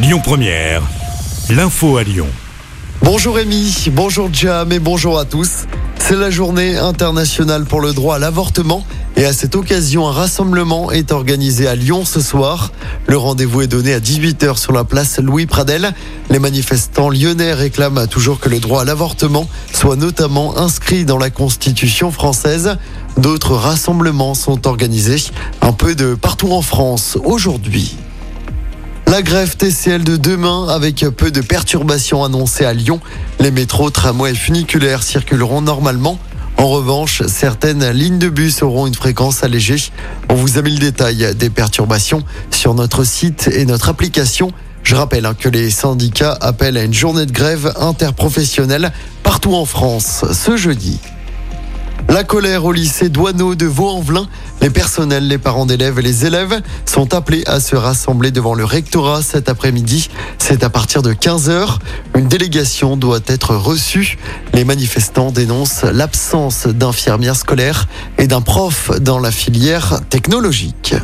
Lyon Première, l'info à Lyon. Bonjour Rémi, bonjour Jam et bonjour à tous. C'est la journée internationale pour le droit à l'avortement et à cette occasion un rassemblement est organisé à Lyon ce soir. Le rendez-vous est donné à 18h sur la place Louis Pradel. Les manifestants lyonnais réclament toujours que le droit à l'avortement soit notamment inscrit dans la Constitution française. D'autres rassemblements sont organisés un peu de partout en France aujourd'hui. La grève TCL de demain avec peu de perturbations annoncées à Lyon. Les métros, tramways et funiculaires circuleront normalement. En revanche, certaines lignes de bus auront une fréquence allégée. On vous a mis le détail des perturbations sur notre site et notre application. Je rappelle hein, que les syndicats appellent à une journée de grève interprofessionnelle partout en France ce jeudi. La colère au lycée Douaneau de Vaux-en-Velin. Les personnels, les parents d'élèves et les élèves sont appelés à se rassembler devant le rectorat cet après-midi. C'est à partir de 15h. Une délégation doit être reçue. Les manifestants dénoncent l'absence d'infirmières scolaires et d'un prof dans la filière technologique.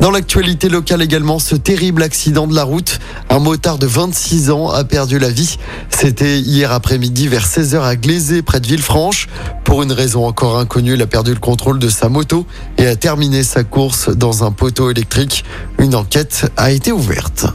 Dans l'actualité locale également, ce terrible accident de la route. Un motard de 26 ans a perdu la vie. C'était hier après-midi vers 16h à Glazé, près de Villefranche. Pour une raison encore inconnue, il a perdu le contrôle de sa moto et a terminé sa course dans un poteau électrique. Une enquête a été ouverte.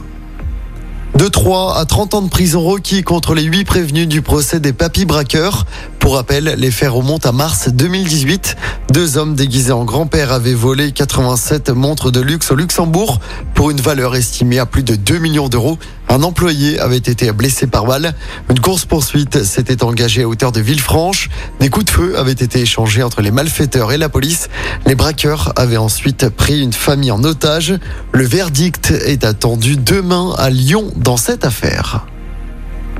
De 3 à 30 ans de prison requis contre les 8 prévenus du procès des papis braqueurs. Pour rappel, les faits remontent à mars 2018. Deux hommes déguisés en grand-père avaient volé 87 montres de luxe au Luxembourg pour une valeur estimée à plus de 2 millions d'euros. Un employé avait été blessé par balle. Une course-poursuite s'était engagée à hauteur de Villefranche. Des coups de feu avaient été échangés entre les malfaiteurs et la police. Les braqueurs avaient ensuite pris une famille en otage. Le verdict est attendu demain à Lyon dans cette affaire.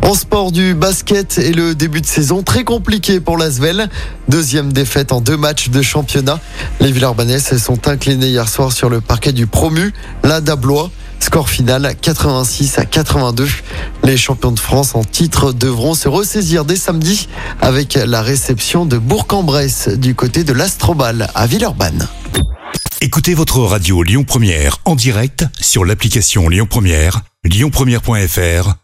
En sport du basket et le début de saison très compliqué pour l'Asvel. Deuxième défaite en deux matchs de championnat. Les Villeurbanais se sont inclinés hier soir sur le parquet du promu, la Dablois. Score final 86 à 82. Les champions de France en titre devront se ressaisir dès samedi avec la réception de Bourg-en-Bresse du côté de l'Astrobal à Villeurbanne. Écoutez votre radio Lyon Première en direct sur l'application Lyon Première, lyonpremière.fr